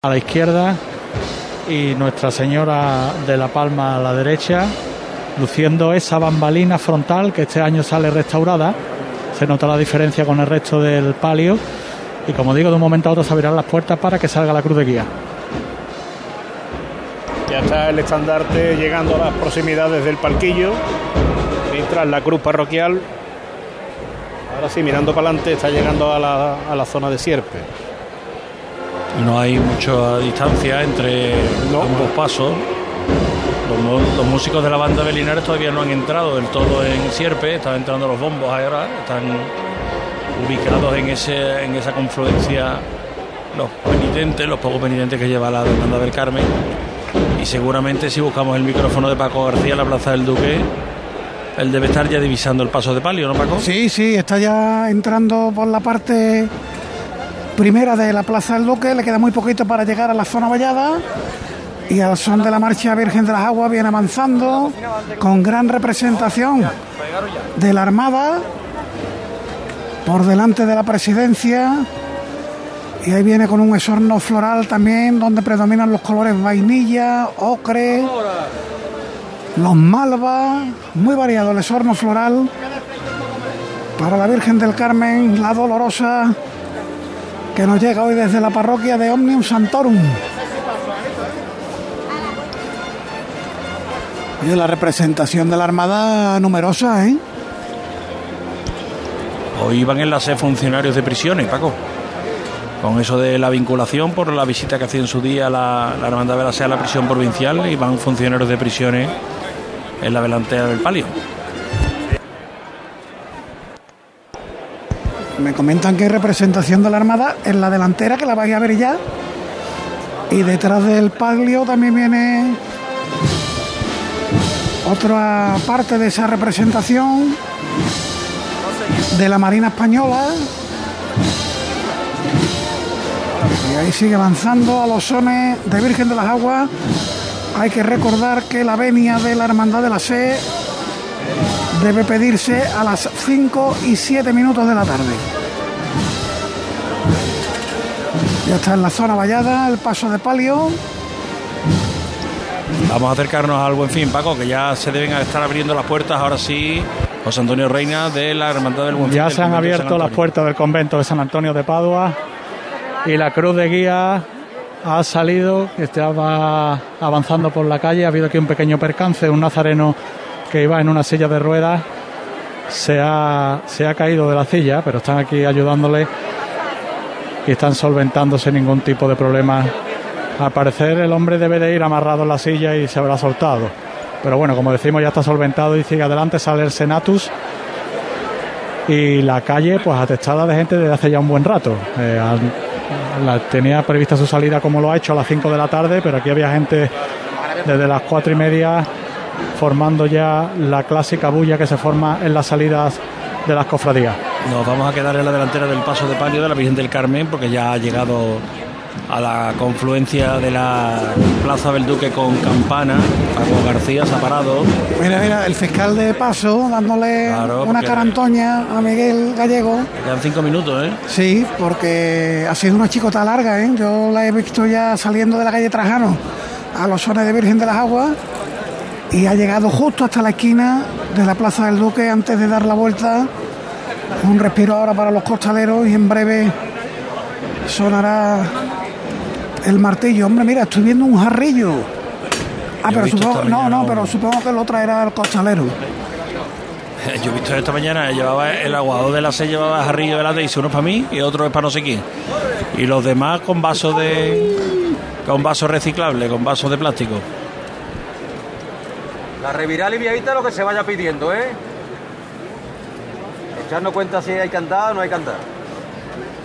a la izquierda y Nuestra Señora de la Palma a la derecha, luciendo esa bambalina frontal que este año sale restaurada. Se nota la diferencia con el resto del palio y como digo, de un momento a otro se abrirán las puertas para que salga la cruz de guía. Ya está el estandarte llegando a las proximidades del palquillo, mientras la cruz parroquial, ahora sí, mirando para adelante, está llegando a la, a la zona de Sierpe. No hay mucha distancia entre ambos pasos. Los, los, músicos de la banda de Linares todavía no han entrado del todo en Sierpe, están entrando los bombos ahora, están ubicados en, ese, en esa confluencia los penitentes, los pocos penitentes que lleva la demanda del Carmen. Y seguramente si buscamos el micrófono de Paco García en la Plaza del Duque, él debe estar ya divisando el paso de palio, ¿no, Paco? Sí, sí, está ya entrando por la parte primera de la Plaza del Duque, le queda muy poquito para llegar a la zona vallada. Y al son de la marcha Virgen de las Aguas viene avanzando con gran representación de la Armada por delante de la presidencia. Y ahí viene con un esorno floral también donde predominan los colores vainilla, ocre, los malva, muy variado el esorno floral para la Virgen del Carmen, la dolorosa que nos llega hoy desde la parroquia de Omnium Santorum. Y la representación de la Armada numerosa, ¿eh? Hoy van en la sed funcionarios de prisiones, Paco. Con eso de la vinculación por la visita que hacía en su día la, la Hermandad de la Sea a la prisión provincial y van funcionarios de prisiones en la delantera del palio. Me comentan que hay representación de la Armada en la delantera, que la vais a ver ya. Y detrás del palio también viene otra parte de esa representación de la Marina Española. Y ahí sigue avanzando a los sones de Virgen de las Aguas. Hay que recordar que la venia de la Hermandad de la Sé debe pedirse a las 5 y 7 minutos de la tarde. Ya está en la zona vallada, el paso de palio. Vamos a acercarnos al buen fin, Paco, que ya se deben estar abriendo las puertas. Ahora sí, José Antonio Reina de la Hermandad del Buen Fin. Ya se han abierto las puertas del convento de San Antonio de Padua y la cruz de guía ha salido, estaba avanzando por la calle. Ha habido aquí un pequeño percance, un nazareno que iba en una silla de ruedas se ha, se ha caído de la silla, pero están aquí ayudándole y están solventándose ningún tipo de problema. Al parecer el hombre debe de ir amarrado en la silla y se habrá soltado. Pero bueno, como decimos, ya está solventado y sigue adelante, sale el Senatus y la calle pues atestada de gente desde hace ya un buen rato. Eh, tenía prevista su salida como lo ha hecho a las 5 de la tarde, pero aquí había gente desde las cuatro y media formando ya la clásica bulla que se forma en las salidas de las cofradías. Nos vamos a quedar en la delantera del paso de palio de la Virgen del Carmen porque ya ha llegado a la confluencia de la Plaza del Duque con Campana. Paco García se ha parado. Mira, mira, el fiscal de paso dándole claro, una carantoña a Miguel Gallego. Quedan cinco minutos, ¿eh? Sí, porque ha sido una chicota larga, ¿eh? Yo la he visto ya saliendo de la calle Trajano a los sones de Virgen de las Aguas y ha llegado justo hasta la esquina de la Plaza del Duque antes de dar la vuelta. Un respiro ahora para los costaleros y en breve sonará el martillo. Hombre, mira, estoy viendo un jarrillo. Ah, pero supongo, no, no, pero supongo que lo traerá el costalero. Yo he visto esta mañana, llevaba el aguado de la C llevaba jarrillo delante y dice uno es para mí y otro es para no sé quién. Y los demás con vasos de con vasos reciclables, con vasos de plástico. La reviral y viejita lo que se vaya pidiendo, ¿eh? Echarnos cuenta si hay que andar o no hay que andar.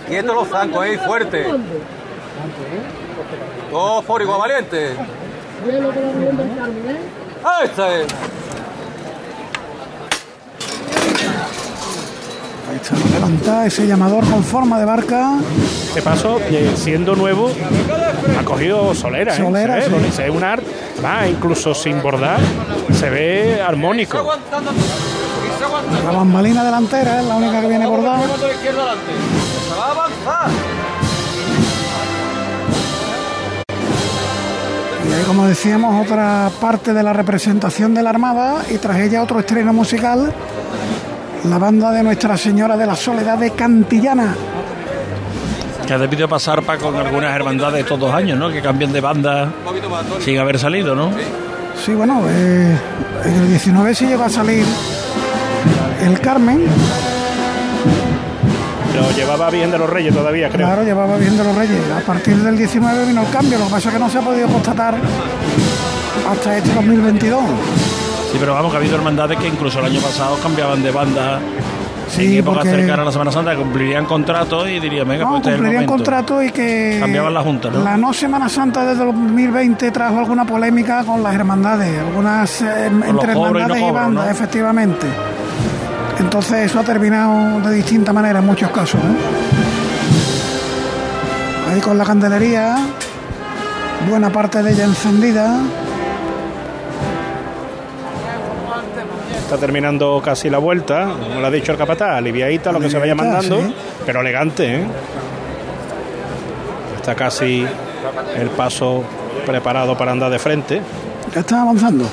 Quietos los zancos, ¿eh? Fuerte. Todo fórico valiente. Ahí está. Eh. Levanta ese llamador con forma de barca. Este paso, eh, siendo nuevo, ha cogido solera. ¿eh? Solera, se ve, sí. porque se ve un art, va, incluso sin bordar, se ve armónico. La bambalina delantera es la única que viene bordada. Se va a avanzar. Como decíamos, otra parte de la representación de la Armada y tras ella otro estreno musical, la banda de Nuestra Señora de la Soledad de Cantillana. Que ha debido pasar para con algunas hermandades estos dos años, ¿no? Que cambien de banda sin haber salido, ¿no? Sí, bueno, eh, en el 19 sí llegó a salir el Carmen, Lo llevaba bien de los Reyes todavía, creo. claro, llevaba viendo los Reyes. A partir del 19 vino el cambio, lo que pasa es que no se ha podido constatar hasta este 2022. Sí, pero vamos, que ha habido hermandades que incluso el año pasado cambiaban de banda Sí, en porque- cercanas a la Semana Santa, cumplirían contrato y dirían, venga, No, pues este es el cumplirían contrato y que Cambiaban la junta, ¿no? la no Semana Santa desde 2020 trajo alguna polémica con las hermandades, algunas eh, entre no hermandades y, bandas, efectivamente. Entonces eso ha terminado de distinta manera en muchos casos. Ahí con la candelería, buena parte de ella encendida. Está terminando casi la vuelta, como le ha dicho el capataz, aliviadita lo que se vaya mandando, sí. pero elegante, ¿eh? Está casi el paso preparado para andar de frente. Ya está avanzando.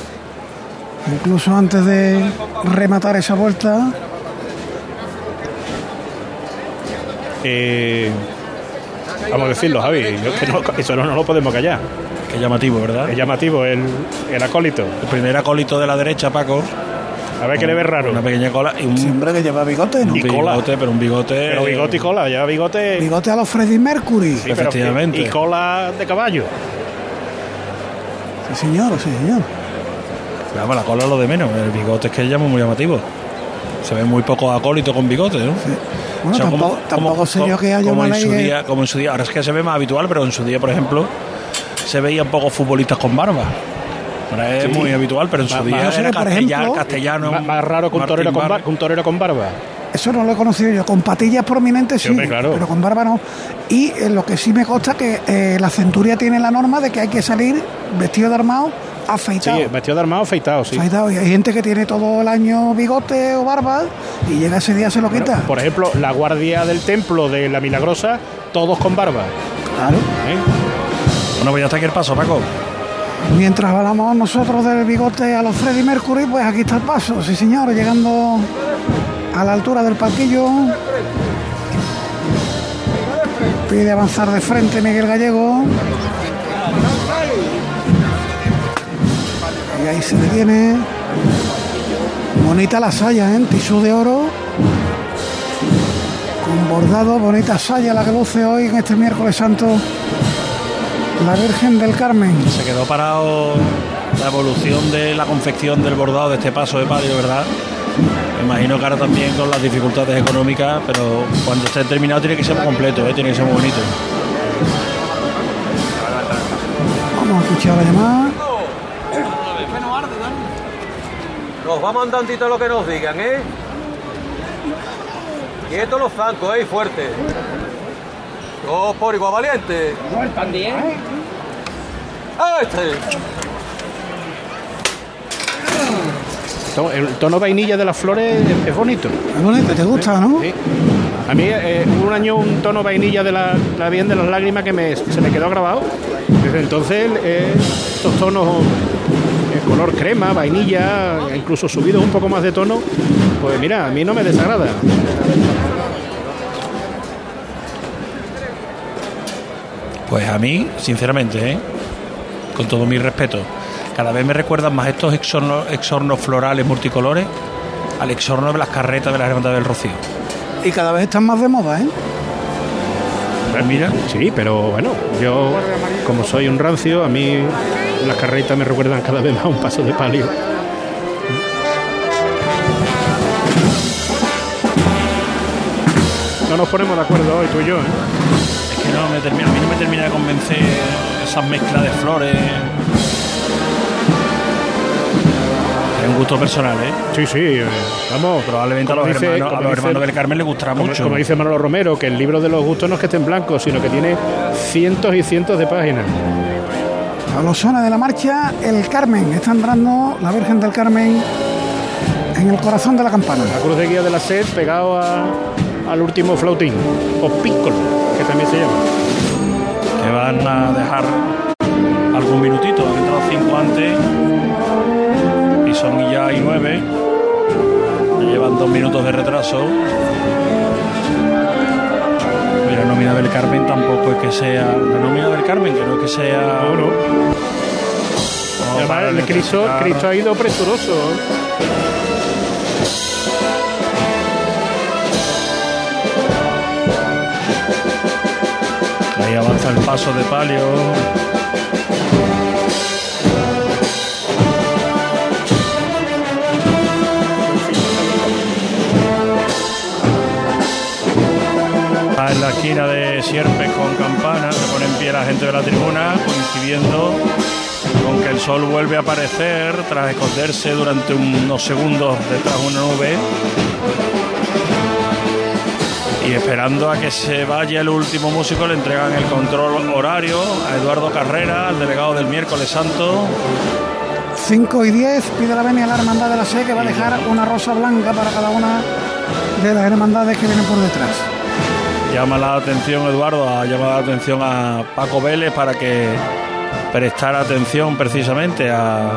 Incluso antes de rematar esa vuelta, Eh, vamos a decirlo, Javi, yo que no- eso no, no lo podemos callar. Qué llamativo, ¿verdad? Es llamativo el, el acólito. El primer acólito de la derecha, Paco. A ver qué le ve raro. Una pequeña cola y un, siempre que lleva bigote, ¿no? un Y cola. bigote, pero un bigote. Pero bigote y cola, ya bigote. Bigote a los Freddie Mercury. sí, pero- efectivamente. y cola de caballo. Sí, señor, sí, señor. Vamos, la cola es lo de menos. El bigote es que llama muy llamativo. Se ven muy pocos acólitos con bigote, ¿no? Bueno, O sea, tampoco, como- tampoco como- sé yo que haya como en su que- día, como en su día. Ahora es que se ve más habitual, pero en su día, por ejemplo, se veían pocos futbolistas con barba. Ahora es Sí. muy habitual, pero en su día era por castellano, ejemplo, castellano. Más, más raro que un, torero con Bar- un torero con barba. Eso no lo he conocido yo. Con patillas prominentes Sí, sí, claro. pero con barba no. Y eh, lo que sí me consta que eh, la centuria tiene la norma de que hay que salir vestido de armado, Sí, afeitado. vestido de armado afeitado, sí. Afeitado. Y hay gente que tiene todo el año bigote o barba y llega ese día se lo quita. Por ejemplo, la guardia del templo de la Milagrosa, todos con barba. Claro. ¿eh? Bueno, pues ya está aquí el paso, Paco. Mientras hablamos nosotros del bigote a los Freddie Mercury, pues aquí está el paso, sí señor, llegando a la altura del palquillo. Pide avanzar de frente Miguel Gallego. Y ahí se detiene. Bonita la saya, ¿eh? En tisú de oro. Con bordado, bonita saya la que luce hoy en este miércoles santo. La Virgen del Carmen. Se quedó parado la evolución de la confección del bordado de este paso de palio, ¿verdad? Me imagino que ahora también con las dificultades económicas, pero cuando esté terminado tiene que ser muy completo, ¿eh? tiene que ser muy bonito. Vamos a escuchar la llamada. Nos vamos andandito a lo que nos digan, ¿eh? Quietos los zancos, ¿eh? Y Fuerte. Dos por igual valiente. Este. To- El tono vainilla de las flores es, bonito. Es bonito, te gusta, ¿no? Sí. A mí eh, hubo un año un tono vainilla de la, la bien de las lágrimas que me, se me quedó grabado. Desde entonces eh, estos tonos eh, color crema, vainilla, incluso subidos un poco más de tono, pues mira, a mí no me desagrada. Pues a mí, sinceramente, ¿eh? con todo mi respeto, cada vez me recuerdan más estos exornos, exornos florales multicolores al exorno de las carretas de la Hermandad del Rocío. Y cada vez están más de moda, ¿eh? Pues mira, Sí, pero bueno, yo como soy un rancio, a mí las carretas me recuerdan cada vez más a un paso de palio. No nos ponemos de acuerdo hoy, tú y yo, ¿eh? No me termina, a mí no me termina de convencer esas mezclas de flores. Es un gusto personal, ¿eh? Sí, sí, eh, vamos. Probablemente a los, dice- hermanos, a los dice- hermanos del Carmen les gustará Como, mucho. como dice Manolo Romero, que el libro de los gustos no es que esté en blanco, sino que tiene cientos y cientos de páginas. A los sones de la marcha, el Carmen. Está entrando la Virgen del Carmen en el corazón de la campana. La cruz de guía de la sed pegado a- al último flautín, o pícolo, que también se llama. Que van a dejar algún minutito, han entrado cinco antes y son ya y nueve. Llevan dos minutos de retraso. Y la nómina del Carmen tampoco es que sea. La nómina del Carmen, que no es que sea. No, no. Oh, el Cristo, Cristo ha ido presuroso. Ahí avanza el paso de palio. En la esquina de Sierpes con campana, se pone en pie la gente de la tribuna, coincidiendo con que el sol vuelve a aparecer tras esconderse durante unos segundos detrás de una nube y esperando a que se vaya el último músico le entregan el control horario a Eduardo Carrera, al delegado del miércoles santo. 5 y 10 pide la venia a la hermandad de la SE que va a dejar una rosa blanca para cada una de las hermandades que vienen por detrás. Llama la atención Eduardo, ha llamado la atención a Paco Vélez para que prestara atención precisamente a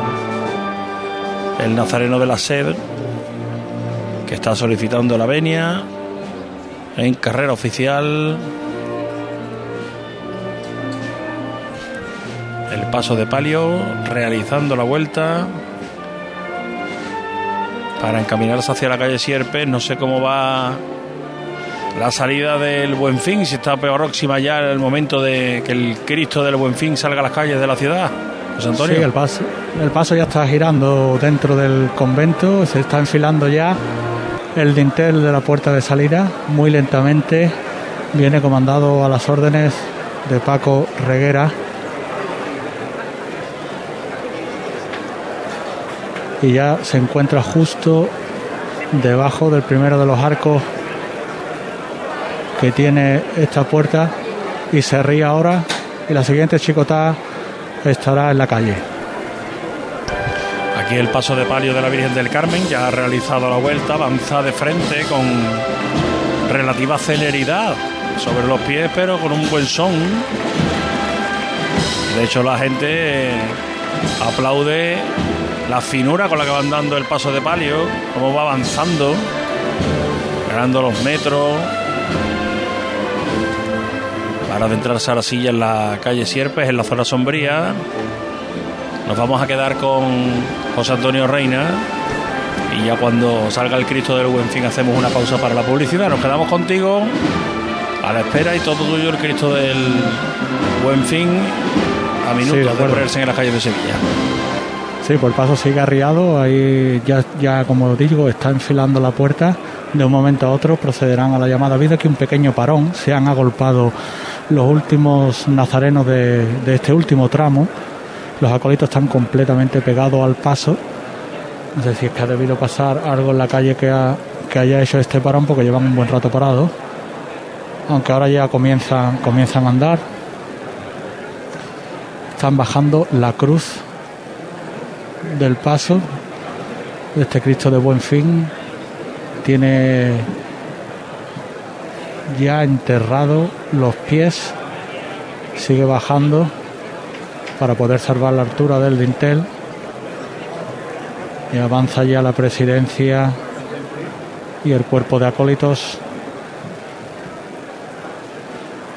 el nazareno de la sed que está solicitando la venia en carrera oficial. El paso de palio, realizando la vuelta para encaminarse hacia la calle Sierpes. No sé cómo va la salida del Buen Fin, si está próxima ya el momento de que el Cristo del Buen Fin salga a las calles de la ciudad. José Antonio. Sí, el paso, el paso ya está girando dentro del convento, se está enfilando ya el dintel de la puerta de salida, muy lentamente, viene comandado a las órdenes de Paco Reguera. Y ya se encuentra justo debajo del primero de los arcos que tiene esta puerta y se ríe ahora y la siguiente chicotada estará en la calle. Aquí el paso de palio de la Virgen del Carmen ya ha realizado la vuelta, avanza de frente con relativa celeridad sobre los pies, pero con un buen son. De hecho, la gente eh, aplaude la finura con la que van dando el paso de palio, cómo va avanzando, ganando los metros. Para adentrarse a la silla en la calle Sierpes, en la zona sombría. Nos vamos a quedar con José Antonio Reina y ya cuando salga el Cristo del Buen Fin hacemos una pausa para la publicidad. Nos quedamos contigo a la espera y todo tuyo el Cristo del Buen Fin a Sí, minutos de de ponerse en las calles de Sevilla. Sí, pues el paso sigue arriado, ahí ya, ya como digo, está enfilando la puerta. De un momento a otro procederán a la llamada. Habido aquí un pequeño parón, se han agolpado los últimos nazarenos de, de este último tramo. Los acólitos están completamente pegados al paso. No sé si es que ha debido pasar algo en la calle que, ha- que haya hecho este parón, porque llevan un buen rato parados. Aunque ahora ya comienzan, comienzan a andar. Están bajando la cruz del paso este Cristo de Buen Fin tiene ya enterrado los pies, sigue bajando para poder salvar la altura del dintel y avanza ya la presidencia y el cuerpo de acólitos.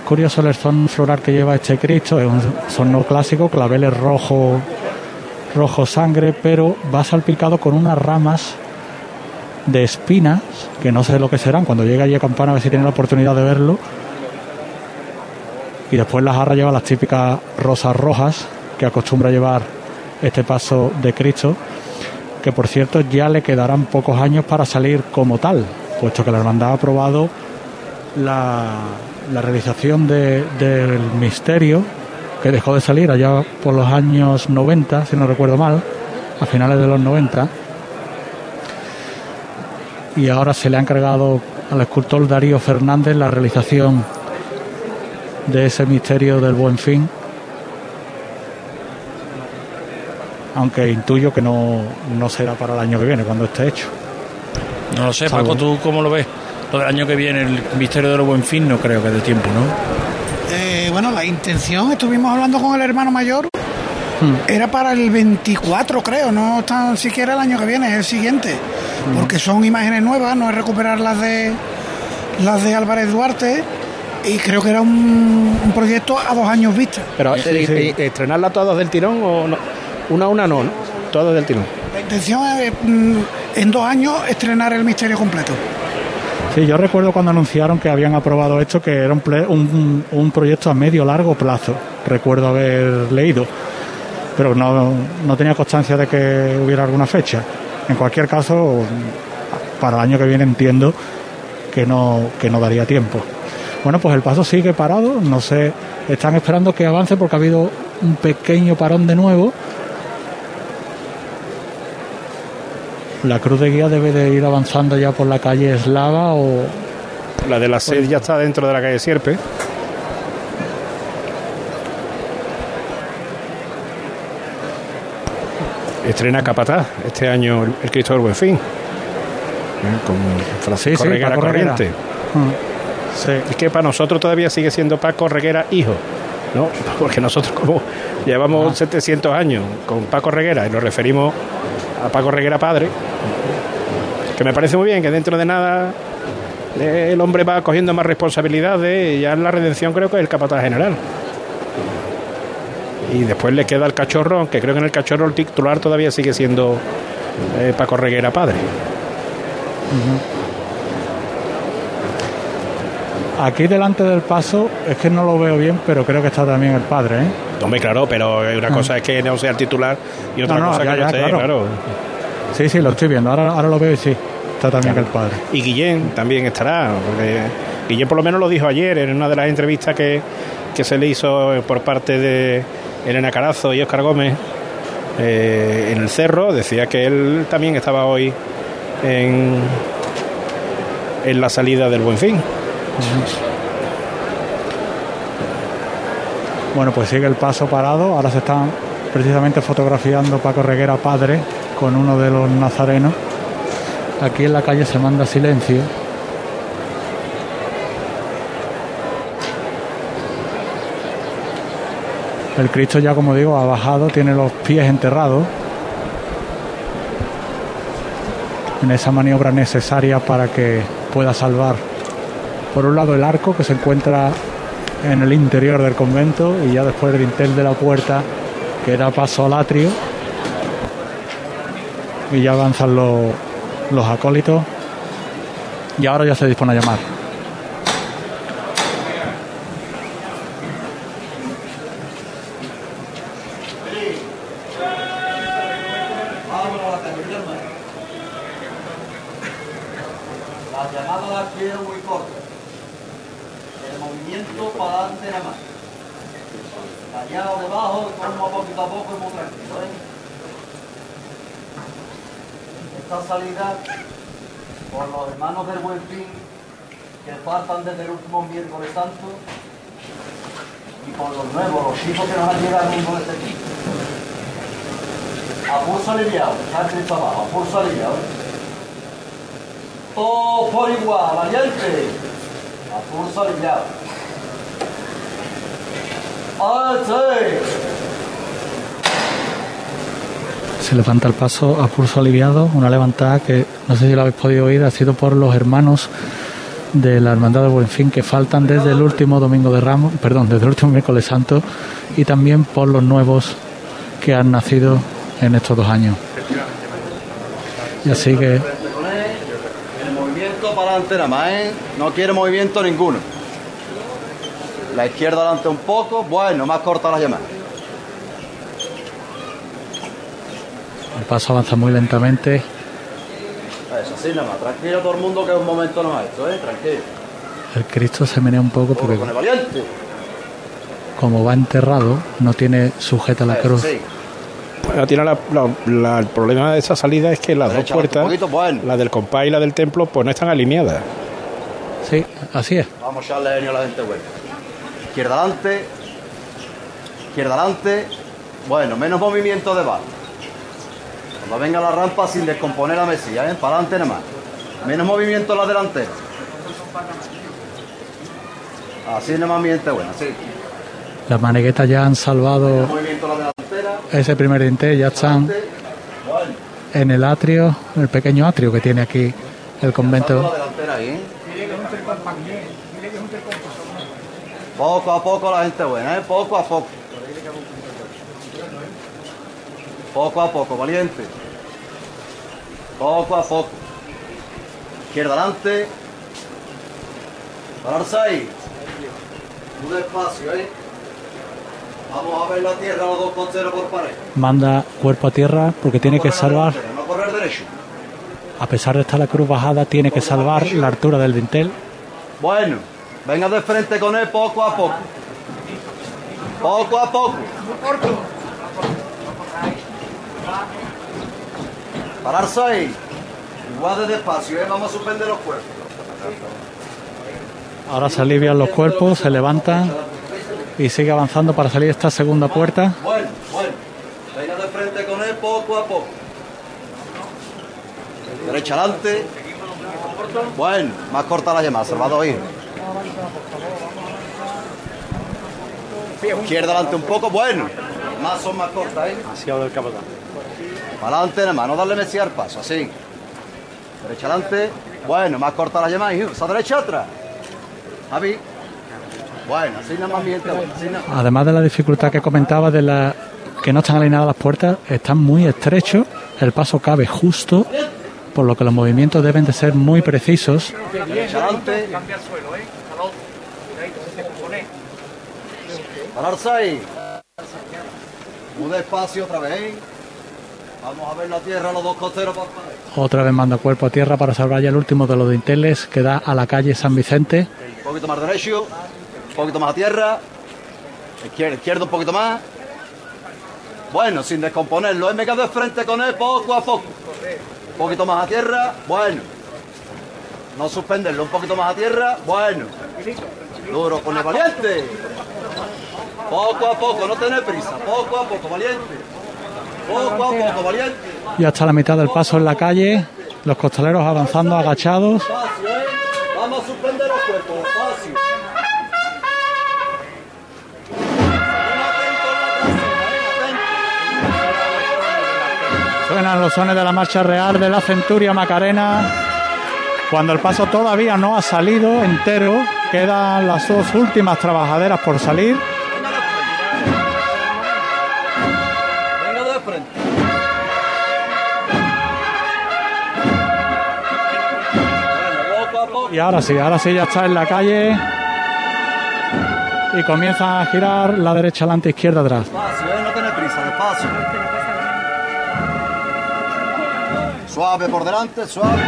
Curioso el son floral que lleva este Cristo, es un sonno clásico, claveles rojo rojo sangre, pero va salpicado con unas ramas de espinas, que no sé lo que serán, cuando llegue allí a Campana a ver si tiene la oportunidad de verlo. Y después la jarra lleva las típicas rosas rojas que acostumbra llevar este paso de Cristo, que por cierto ya le quedarán pocos años para salir como tal, puesto que la hermandad ha aprobado la, realización de- del misterio que dejó de salir allá por los años 90, si no recuerdo mal, a finales de los 90. Y ahora se le ha encargado al escultor Darío Fernández la realización de ese misterio del buen fin. Aunque intuyo que no, no será para el año que viene, cuando esté hecho. No lo sé. Paco, ¿tú cómo lo ves? Lo del año que viene, el misterio del Buen Fin, no creo que de tiempo, ¿no? Eh, bueno, la intención, estuvimos hablando con el hermano mayor era para el 24, creo, no tan siquiera el año que viene, es el siguiente, porque son imágenes nuevas, no es recuperar las de las de Álvarez Duarte y creo que era un, un proyecto a dos años vista. Pero Sí, eh, sí. eh, estrenarla todas del tirón o no? Una a una no, ¿no? Todas del tirón. La intención es mm, en dos años estrenar el misterio completo. Sí, yo recuerdo cuando anunciaron que habían aprobado esto, que era un, ple- un, un proyecto a medio largo plazo. Recuerdo haber leído, pero no, no tenía constancia de que hubiera alguna fecha. En cualquier caso, para el año que viene entiendo que no, que no daría tiempo. Bueno, pues el paso sigue parado, no sé, están esperando que avance porque ha habido un pequeño parón de nuevo. La cruz de guía debe de ir avanzando ya por la calle eslava o La de la sed ya está dentro de la calle Sierpe. Estrena Capataz este año el, el Cristo del Buen Fin. ¿eh? Con Francisco Sí, sí. Corriente. Sí. Es que para nosotros todavía sigue siendo Paco Reguera hijo, ¿no? Porque nosotros como llevamos 700 años con Paco Reguera y nos referimos a Paco Reguera padre, que me parece muy bien que dentro de nada eh, el hombre va cogiendo más responsabilidades y ya en la redención creo que es el capataz general. Y después le queda el cachorro, aunque creo que en el cachorro el titular todavía sigue siendo eh, Paco Reguera padre. Aquí delante del paso es que no lo veo bien, pero creo que está también el padre, ¿eh? Hombre, claro, pero una cosa es que no sea el titular y otra No, no, cosa ya, que ya, esté, claro. claro. Sí, sí, lo estoy viendo. Ahora, ahora lo veo y sí, está también el padre. Y Guillén también estará, porque Guillén por lo menos lo dijo ayer en una de las entrevistas que, que se le hizo por parte de Elena Carazo y Óscar Gómez eh, en el cerro, decía que él también estaba hoy en, en la salida del Buen Fin. Bueno, pues sigue el paso parado. Ahora se están precisamente fotografiando Paco Reguera padre con uno de los nazarenos. Aquí en la calle se manda silencio. El Cristo ya, como digo, ha bajado, tiene los pies enterrados. En esa maniobra necesaria para que pueda salvar, por un lado, el arco que se encuentra en el interior del convento y ya después el dintel de la puerta que da paso al atrio y ya avanzan los, los acólitos y ahora ya se dispone a llamar. La llamada la quiero muy corta. El movimiento para adelante nada más. Callado debajo, como poquito a poco y muy tranquilo. ¿eh? Esta salida por los hermanos del Buen Fin que faltan desde el último miércoles santo y por los nuevos, los chicos que nos han llegado al mundo de este equipo. A pulso aliviado, está el Cristo abajo, a pulso aliviado. ¿eh? Todo por igual, valiente. A pulso aliviado. ¡Alce! Se levanta el paso a pulso aliviado, una levantada que no sé si lo habéis podido oír, ha sido por los hermanos de la Hermandad de Buenfín que faltan desde el último domingo de Ramos, perdón, desde el último miércoles santo y también por los nuevos que han nacido en estos dos años. Y así que El movimiento para adelante nada más, ¿eh? No quiere movimiento ninguno. La izquierda adelante un poco, bueno, más corta la llamada. Paso avanza muy lentamente. Eso, así nada más. Tranquilo todo el mundo que es un momento nomás esto, ¿eh? Tranquilo. El Cristo se menea un poco porque Con el valiente. como va enterrado no tiene sujeta la Eso, cruz. sí. Bueno, tiene la- la- la- el problema de esa salida es que las dos puertas, un poquito, bueno. la del compás y la del templo, pues no están alineadas. Sí, así es. Vamos a echarle a la gente buena. Izquierda adelante. Izquierda adelante. Bueno, menos movimiento de bar. Cuando venga la rampa sin descomponer la mesilla, ¿eh? Para adelante nada más. Menos movimiento en la delantera. Así nada más mi gente buena, sí. Las maneguetas ya han salvado ese primer dintel, ya están en el atrio, en el pequeño atrio que tiene aquí el convento. Poco a poco la gente buena, ¿eh? Poco a poco. Poco a poco, valiente. Poco a poco. Izquierda adelante. Pararse ahí. Muy despacio, ¿eh? Vamos a ver la tierra los dos conceros por pared. Manda cuerpo a tierra porque tiene que salvar, No correr derecho. a pesar de estar la cruz bajada, tiene que salvar la altura del dintel. Bueno, venga de frente con él poco a poco. Poco a poco. Pararse ahí. Igual de despacio, ¿eh? Vamos a suspender los cuerpos. Ahora se alivian los cuerpos, se levantan y sigue avanzando para salir esta segunda puerta. Bueno, bueno. Venga de frente con él poco a poco. Derecha adelante. Bueno, más corta la llamada, Salvador hijo. Izquierda adelante un poco, bueno. Más son más cortas, ¿eh? Demasiado del capataz. Para adelante nada más, no darle mesía al paso, así. Derecha adelante. Bueno, más corta la llamada, hijo. Esa derecha atrás. Javi. Bueno, así nada más mi gente, bueno, así nada más. Además de la dificultad que comentaba de la que no están alineadas las puertas, están muy estrechos, el paso cabe justo, por lo que los movimientos deben de ser muy precisos. Derecha adelante. Pararse ahí. Muy despacio otra vez. Vamos a ver la tierra, los dos costeros pared. Otra vez manda cuerpo a tierra para salvar ya el último de los dinteles que da a la calle San Vicente. Un poquito más derecho, un poquito más a tierra. Izquierda, izquierda un poquito más. Bueno, sin descomponerlo. ¿eh? Me quedo de frente con él poco a poco. Un poquito más a tierra. Bueno. No suspenderlo. Un poquito más a tierra. Bueno. Duro con el valiente. Poco a poco, no tener prisa. Poco a poco, valiente. Poco a poco, valiente. Y hasta la mitad del paso en la calle, los costaleros avanzando agachados. ¿eh? Vamos a suspender los cuerpos. Despacio. Suenan los sones de la marcha real de la Centuria Macarena. Cuando el paso todavía no ha salido entero, quedan las dos últimas trabajaderas por salir. Ahora sí, ahora sí ya está en la calle. Y comienza a girar la derecha adelante, izquierda atrás. Despacio, ¿eh? no tener prisa, despacio. Suave por delante. Suave,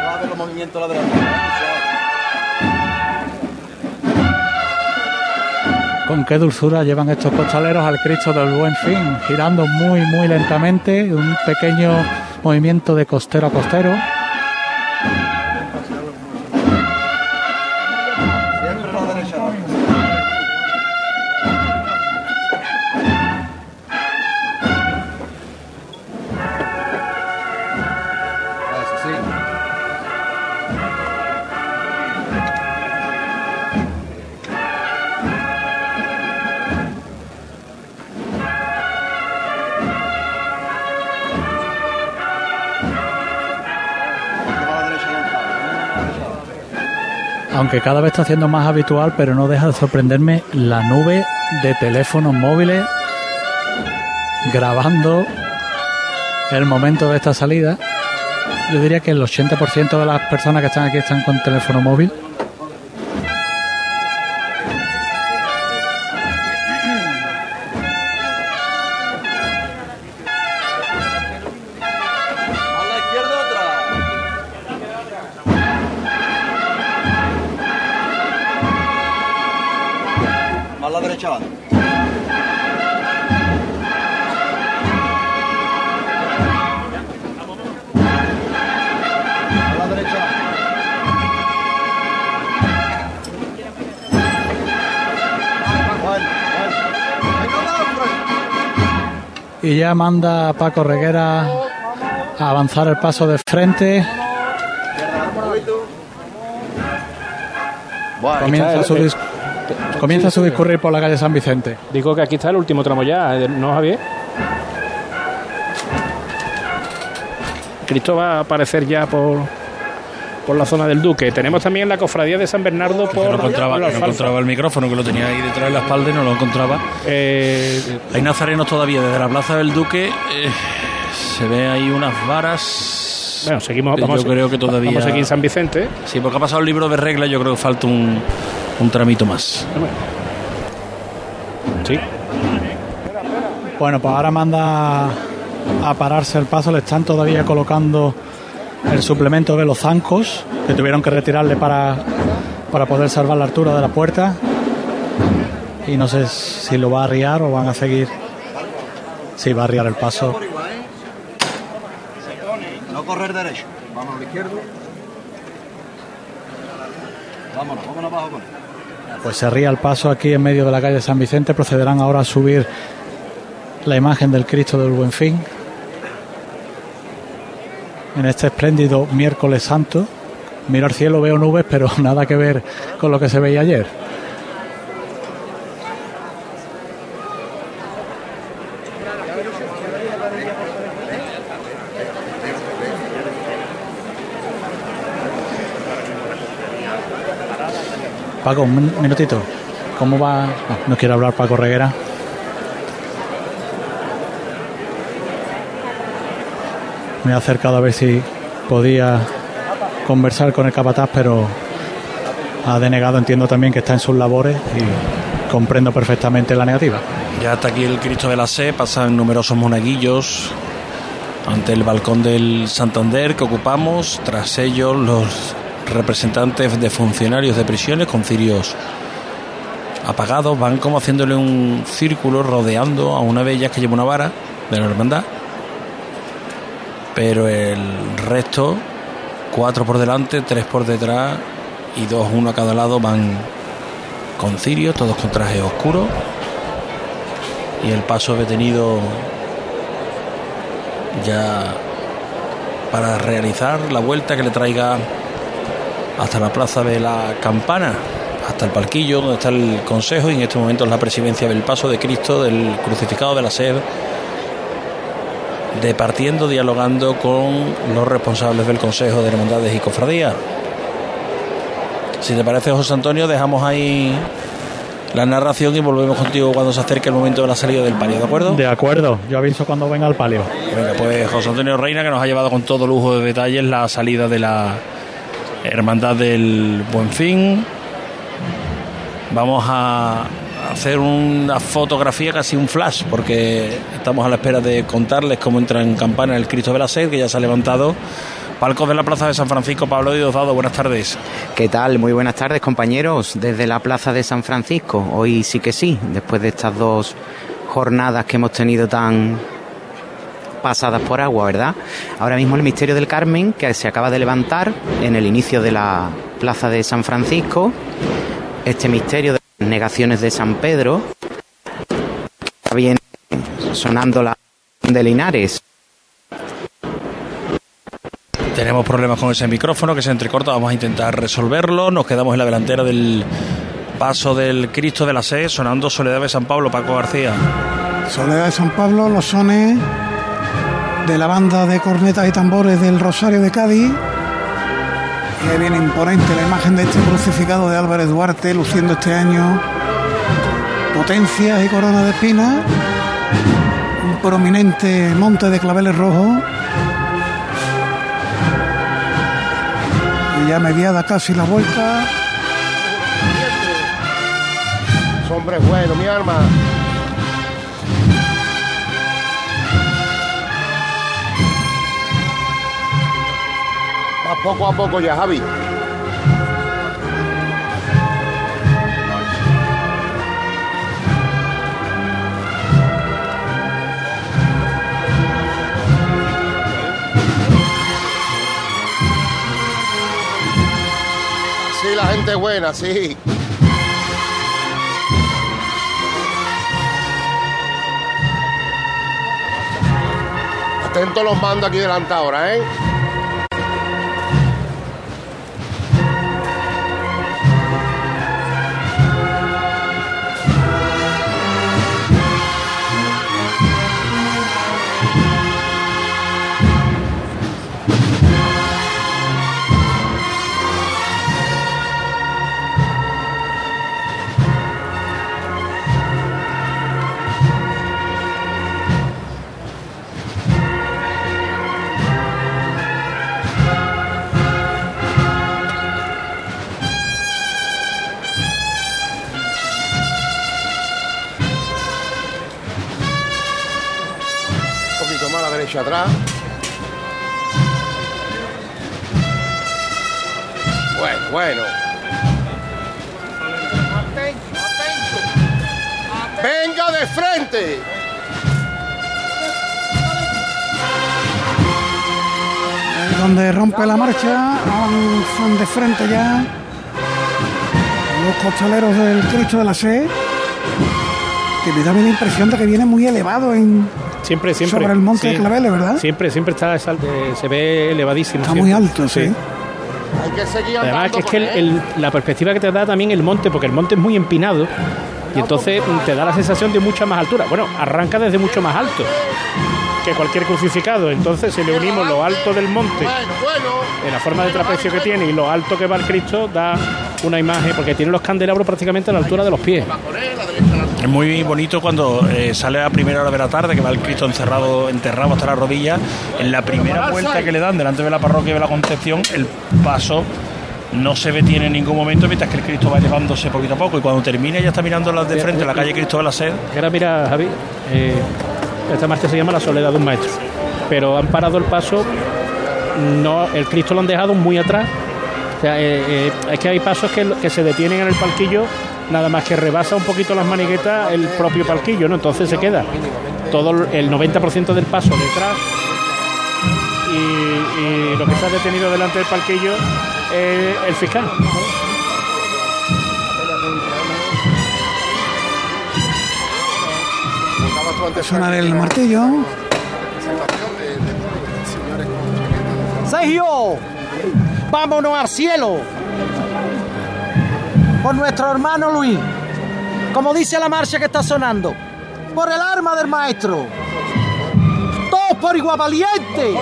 suave los movimientos laterales. Con qué dulzura llevan estos costaleros al Cristo del Buen Fin, girando muy, muy lentamente, un pequeño movimiento de costero a costero. Aunque cada vez está haciendo más habitual, pero no deja de sorprenderme la nube de teléfonos móviles grabando el momento de esta salida. Yo diría que el 80% de las personas que están aquí están con teléfono móvil. A la derecha. Y ya manda Paco Reguera a avanzar el paso de frente. Comienza, su, dis- comienza su discurrir por la calle San Vicente. Digo que aquí está el último tramo ya, ¿eh? ¿no, Javier? Cristo va a aparecer ya por, por la zona del Duque. Tenemos también la cofradía de San Bernardo Que por, no encontraba, por que no encontraba el micrófono, que lo tenía ahí detrás de la espalda y no lo encontraba. Eh, Hay nazarenos todavía desde la Plaza del Duque. eh, se ve ahí unas varas. bueno, seguimos. Yo Vamos, a- creo que todavía- Vamos aquí en San Vicente. Sí, porque ha pasado el libro de reglas, yo creo que falta un, un tramito más. Sí. Bueno, pues ahora manda a pararse el paso. Le están todavía colocando el suplemento de los zancos que tuvieron que retirarle para, para poder salvar la altura de la puerta. Y no sé si lo va a arriar o van a seguir. Sí, va a arriar el paso. No correr derecho. Vamos al izquierdo. Vámonos, vámonos abajo con él. Pues se ría el paso aquí en medio de la calle San Vicente. Procederán ahora a subir la imagen del Cristo del Buen Fin en este espléndido miércoles santo. Miro al cielo, veo nubes, pero nada que ver con lo que se veía ayer. Paco, un min- minutito. ¿Cómo va? No, no quiero hablar Paco Reguera. Me he acercado a ver si podía conversar con el capataz, pero ha denegado. Entiendo también que está en sus labores y comprendo perfectamente la negativa. Ya está aquí el Cristo de la Sé, pasan numerosos monaguillos ante el balcón del Santander que ocupamos, tras ellos los representantes de funcionarios de prisiones con cirios apagados, van como haciéndole un círculo rodeando a una de ellas que lleva una vara de la hermandad, pero el resto, cuatro por delante, tres por detrás y dos, uno a cada lado, van con cirios, todos con trajes oscuros y el paso detenido ya para realizar la vuelta que le traiga hasta la plaza de la campana, hasta el palquillo donde está el consejo y en este momento es la presidencia del paso de Cristo, del crucificado de la sed, departiendo, dialogando con los responsables del consejo de hermandades y cofradías. Si te parece, José Antonio, dejamos ahí la narración y volvemos contigo cuando se acerque el momento de la salida del palio, ¿de acuerdo? De acuerdo, yo aviso cuando venga el palio. Venga, pues José Antonio Reina, que nos ha llevado con todo lujo de detalles la salida de la Hermandad del Buen Fin. Vamos a hacer una fotografía, casi un flash, porque estamos a la espera de contarles cómo entra en campana el Cristo de la Sed, que ya se ha levantado. Palcos de la Plaza de San Francisco, Pablo Diosdado, buenas tardes. ¿Qué tal? Muy buenas tardes, compañeros, desde la Plaza de San Francisco. Hoy sí que sí, después de estas dos jornadas que hemos tenido tan pasadas por agua, ¿verdad? Ahora mismo el misterio del Carmen, que se acaba de levantar en el inicio de la Plaza de San Francisco. Este misterio de las negaciones de San Pedro. Está bien sonando la de Linares. Tenemos problemas con ese micrófono que se entrecorta, vamos a intentar resolverlo. Nos quedamos en la delantera del paso del Cristo de la Sed, sonando Soledad de San Pablo, Paco García. Soledad de San Pablo, los sones de la banda de cornetas y tambores del Rosario de Cádiz. Ahí viene imponente la imagen de este crucificado de Álvarez Duarte, luciendo este año potencias y corona de espinas. Un prominente monte de claveles rojos. Y ya mediada casi la vuelta. Hombre bueno, mi arma. Va poco a poco ya, Javi. Sí, la gente buena, sí. Atento los mandos aquí delante ahora, ¿eh? Atrás. Bueno, bueno. Venga de frente. Donde rompe la marcha, avanzan de frente ya los costaleros del Cristo de la Sed, que me da la impresión de que viene muy elevado en, Siempre, siempre. sobre el monte Sí. de Claveles, ¿verdad? Siempre, siempre está, eh, se ve elevadísimo. Está siempre. muy alto, sí. Hay que seguir Además, es que el- el- la perspectiva que te da también el monte, porque el monte es muy empinado y entonces mm, te da la sensación de mucha más altura. Bueno, arranca desde mucho más alto que cualquier crucificado. Entonces, si le unimos lo alto del monte, en la forma de trapecio que tiene y lo alto que va el Cristo, da una imagen, porque tiene los candelabros prácticamente a la altura de los pies. Es muy bonito cuando eh, sale a primera hora de la tarde, que va el Cristo encerrado, enterrado hasta la rodilla. En la primera vuelta que le dan delante de la parroquia de la Concepción, el paso no se detiene en ningún momento mientras que el Cristo va elevándose poquito a poco. Y cuando termina ya está mirando las de frente, la calle Cristo de la Sed. Ahora mira, Javi, eh, esta marcha se llama La soledad de un maestro, pero han parado el paso, no, el Cristo lo han dejado muy atrás. O sea, eh, eh, es que hay pasos que, que se detienen en el palquillo, nada más que rebasa un poquito las maniguetas el propio palquillo, ¿no? Entonces se queda todo el 90% del paso detrás y, y lo que está detenido delante del palquillo es el fiscal. Sonar el martillo. Sergio, vámonos al cielo. Por nuestro hermano Luis. Como dice la marcha que está sonando. Por el arma del maestro. Todos por igual valiente.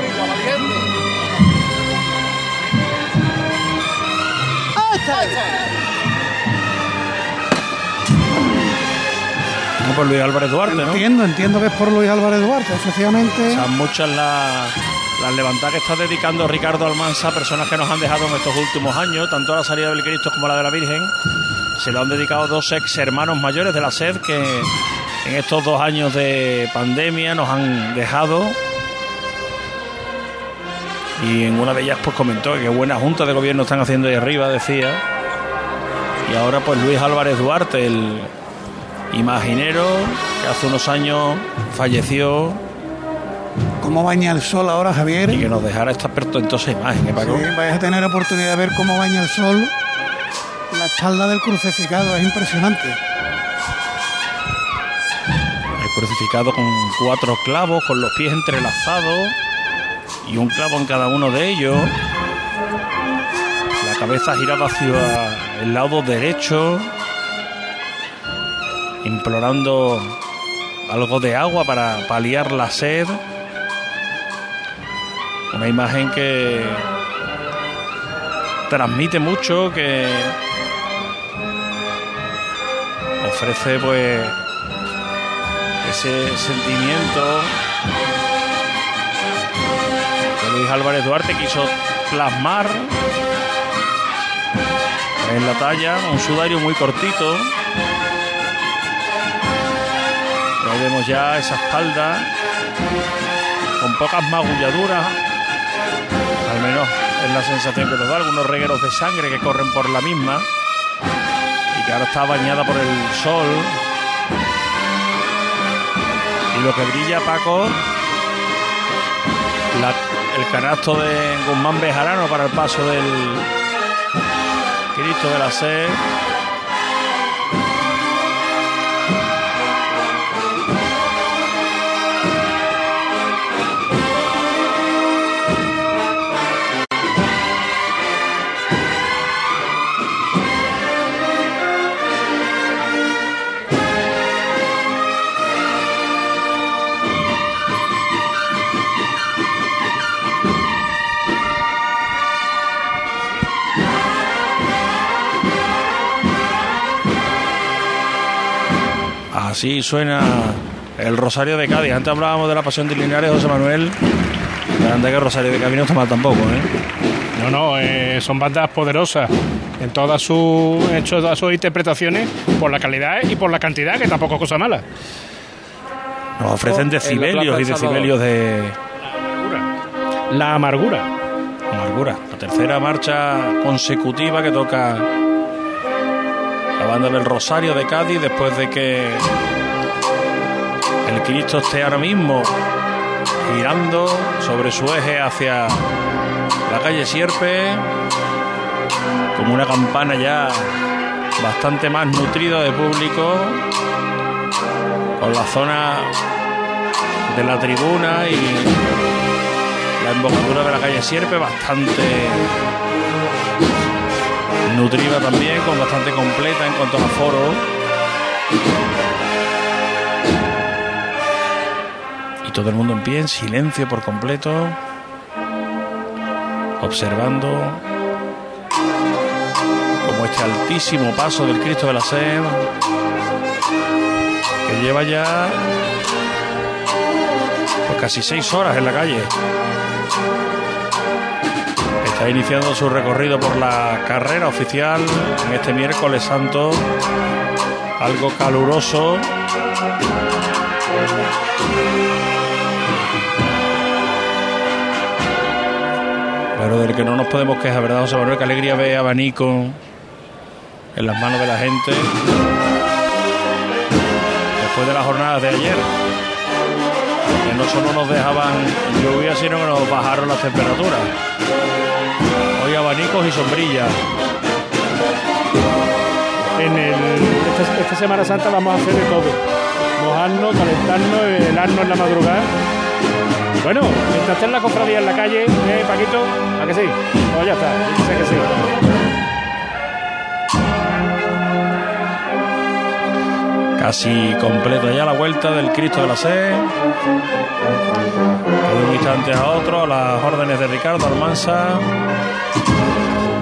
No, por Luis Álvarez Duarte, ¿no? Entiendo, entiendo que es por Luis Álvarez Duarte, efectivamente. Son muchas las, las levantadas que está dedicando Ricardo Almanza a personas que nos han dejado en estos últimos años, tanto a la salida del Cristo como a la de la Virgen. Se lo han dedicado dos ex hermanos mayores de la SED que en estos dos años de pandemia nos han dejado. Y en una de ellas pues comentó que buena junta de gobierno están haciendo ahí arriba, decía. Y ahora pues Luis Álvarez Duarte, el imaginero que hace unos años falleció ¿Cómo baña el sol ahora, Javier? y que nos dejara esta pertentosa imagen, ¿eh, Paco? Sí, vais a tener oportunidad de ver cómo baña el sol la espalda del crucificado, es impresionante. El crucificado con cuatro clavos, con los pies entrelazados y un clavo en cada uno de ellos. La cabeza girada hacia el lado derecho, implorando algo de agua para paliar la sed. Una imagen que transmite mucho, que ofrece pues ese sentimiento que Luis Álvarez Duarte quiso plasmar en la talla, un sudario muy cortito. Ahí vemos ya esa espalda con pocas magulladuras, al menos es la sensación que nos da, algunos regueros de sangre que corren por la misma y que ahora está bañada por el sol. Y lo que brilla, Paco, el canasto de Guzmán Bejarano para el paso del Cristo de la Sed. Así suena el Rosario de Cádiz. Antes hablábamos de la Pasión de Linares, José Manuel. Anda que el Rosario de Cádiz no está mal tampoco, ¿eh? No, no, eh, son bandas poderosas en todas sus, en todas sus interpretaciones por la calidad y por la cantidad, que tampoco es cosa mala. Nos ofrecen decibelios y decibelios de La amargura. amargura. La tercera marcha consecutiva que toca la banda del Rosario de Cádiz después de que el Cristo esté ahora mismo girando sobre su eje hacia la calle Sierpe como una campana ya bastante más nutrida de público con la zona de la tribuna y la embocadura de la calle Sierpe bastante nutrida también, con bastante completa en cuanto a aforo. Y todo el mundo en pie, en silencio por completo, observando como este altísimo paso del Cristo de la Sed, que lleva ya pues casi seis horas en la calle. Está iniciando su recorrido por la carrera oficial en este miércoles santo, algo caluroso. Pero del que no nos podemos quejar, ¿verdad, José Manuel? Qué alegría ve abanico en las manos de la gente después de las jornadas de ayer que no solo nos dejaban lluvia, sino que nos bajaron las temperaturas. Abanicos y sombrillas. En el, esta, Semana Santa vamos a hacer de todo. Mojarnos, calentarnos, helarnos en la madrugada. Bueno, mientras esté en la cofradía en la calle, ¿eh, Paquito? ¿A que sí? Pues ya está, sé que sí. Casi completa ya la vuelta del Cristo de la Sed. De un instante a otro, las órdenes de Ricardo Almansa.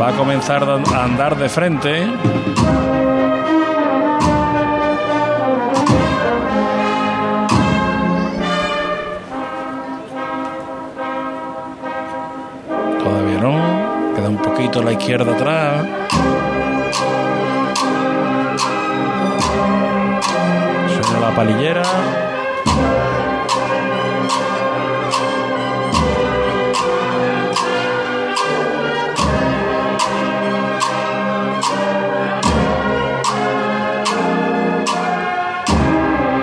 Va a comenzar a andar de frente. Todavía no. Queda un poquito a la izquierda atrás. Palillera.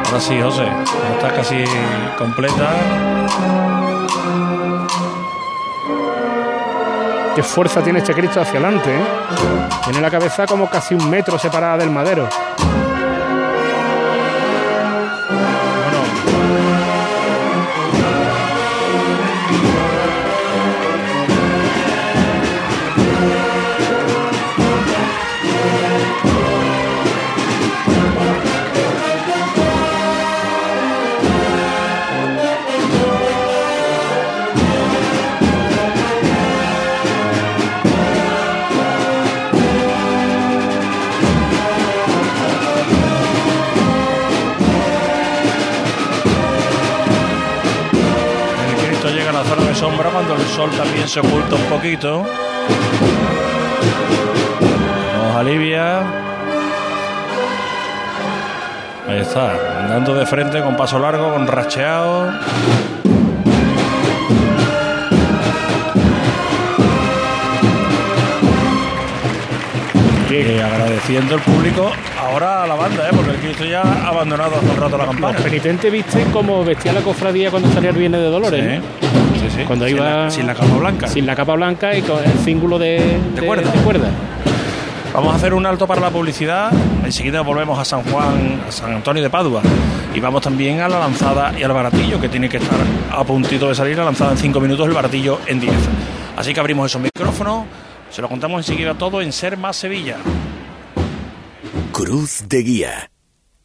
Ahora sí, José. Está casi completa. Qué fuerza tiene este Cristo hacia adelante, ¿eh? Tiene la cabeza como casi un metro separada del madero. Sombra cuando el sol también se oculta un poquito. Nos alivia. Ahí está, andando de frente con paso largo, con racheado. Y agradeciendo el público ahora a la banda, ¿eh? porque el Cristo ya ha abandonado hace un rato la campana. Los penitentes visten como vestía la cofradía cuando salía el Viernes de Dolores. Sí, sí. Cuando Sin iba la- sin la capa blanca. Sin la capa blanca y con el cíngulo de, De cuerda. de cuerda. Vamos a hacer un alto para la publicidad. Enseguida volvemos a San Juan, a San Antonio de Padua. Y vamos también a la lanzada y al baratillo, que tiene que estar a puntito de salir la lanzada en 5 minutos, el baratillo en 10. Así que abrimos esos micrófonos. Se lo contamos enseguida todo en Ser Más Sevilla. Cruz de Guía.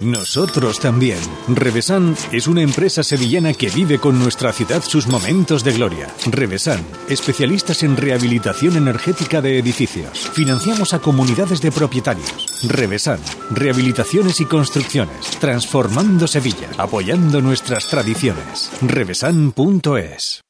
nosotros también. Revesan es una empresa sevillana que vive con nuestra ciudad sus momentos de gloria. Revesan, especialistas en rehabilitación energética de edificios. Financiamos a comunidades de propietarios. Revesan, rehabilitaciones y construcciones, transformando Sevilla, apoyando nuestras tradiciones. Revesan.es.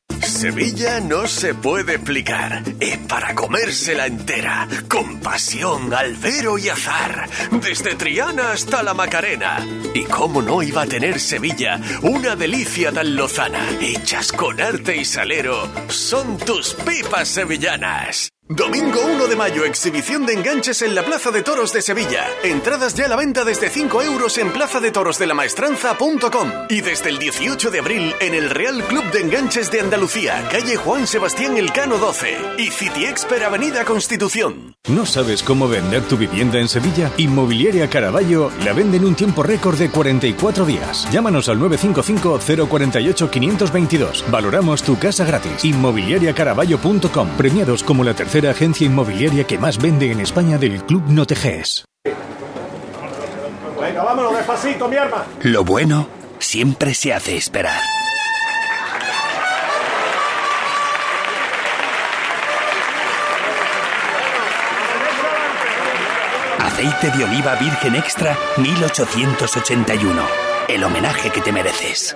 Sevilla no se puede explicar. Es para comérsela entera. Con pasión, albero y azar. Desde Triana hasta la Macarena. ¿Y cómo no iba a tener Sevilla una delicia tan lozana? Hechas con arte y salero. Son tus pipas sevillanas. Domingo 1 de mayo, exhibición de enganches en la Plaza de Toros de Sevilla. Entradas ya a la venta desde 5 euros en plazadetorosdelamaestranza.com y desde el 18 de abril en el Real Club de Enganches de Andalucía, calle Juan Sebastián Elcano 12 y City Expert Avenida Constitución. ¿No sabes cómo vender tu vivienda en Sevilla? Inmobiliaria Caraballo la vende en un tiempo récord de 44 días. Llámanos al 955-048-522. Valoramos tu casa gratis. Inmobiliariacaraballo.com. Premiados como la tercera agencia inmobiliaria que más vende en España del Club Noteges. Venga, vámonos despacito, mi arma. Lo bueno siempre se hace esperar. Aceite de oliva virgen extra 1881. El homenaje que te mereces.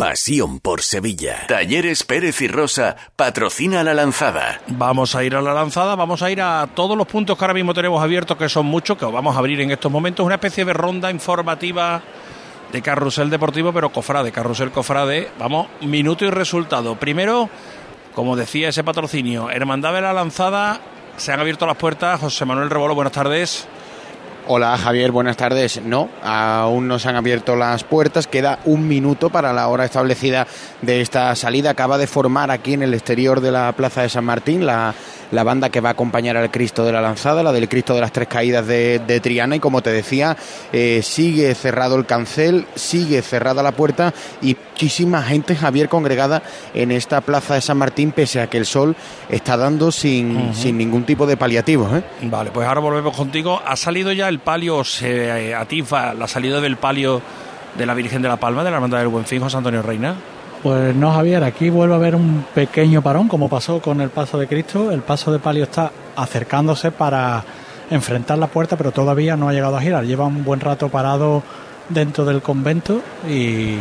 Pasión por Sevilla. Talleres Pérez y Rosa patrocina la lanzada. Vamos a ir a la lanzada, vamos a ir a todos los puntos que ahora mismo tenemos abiertos, que son muchos, que os vamos a abrir en estos momentos, una especie de ronda informativa de carrusel deportivo, pero cofrade, carrusel cofrade. Vamos, minuto y resultado. Primero, como decía ese patrocinio, Hermandad de la Lanzada, se han abierto las puertas. José Manuel Rebolo, buenas tardes. Hola Javier, buenas tardes. No, aún no se han abierto las puertas, queda un minuto para la hora establecida de esta salida. Acaba de formar aquí en el exterior de la Plaza de San Martín la, la banda que va a acompañar al Cristo de la Lanzada, la del Cristo de las Tres Caídas de, de Triana. Y como te decía, eh, sigue cerrado el cancel, sigue cerrada la puerta y muchísima gente, Javier, congregada en esta Plaza de San Martín, pese a que el sol está dando sin, sin ningún tipo de paliativos. ¿eh? Vale, pues ahora volvemos contigo. ¿Ha salido ya el palio, se atifa la salida del palio de la Virgen de la Palma, de la Hermandad del Buen Fin, José Antonio Reina? Pues no, Javier, aquí vuelve a haber un pequeño parón, como pasó con el paso de Cristo. El paso de palio está acercándose para enfrentar la puerta, pero todavía no ha llegado a girar. Lleva un buen rato parado dentro del convento y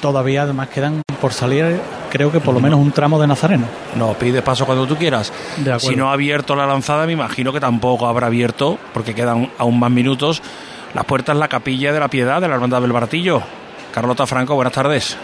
todavía además quedan por salir, creo que por lo menos un tramo de Nazareno. No, pide paso cuando tú quieras. De. Si no ha abierto la lanzada, me imagino que tampoco habrá abierto, porque quedan aún más minutos. Las puertas la capilla de la Piedad de la Hermandad del Baratillo. Carlota Franco, buenas tardes.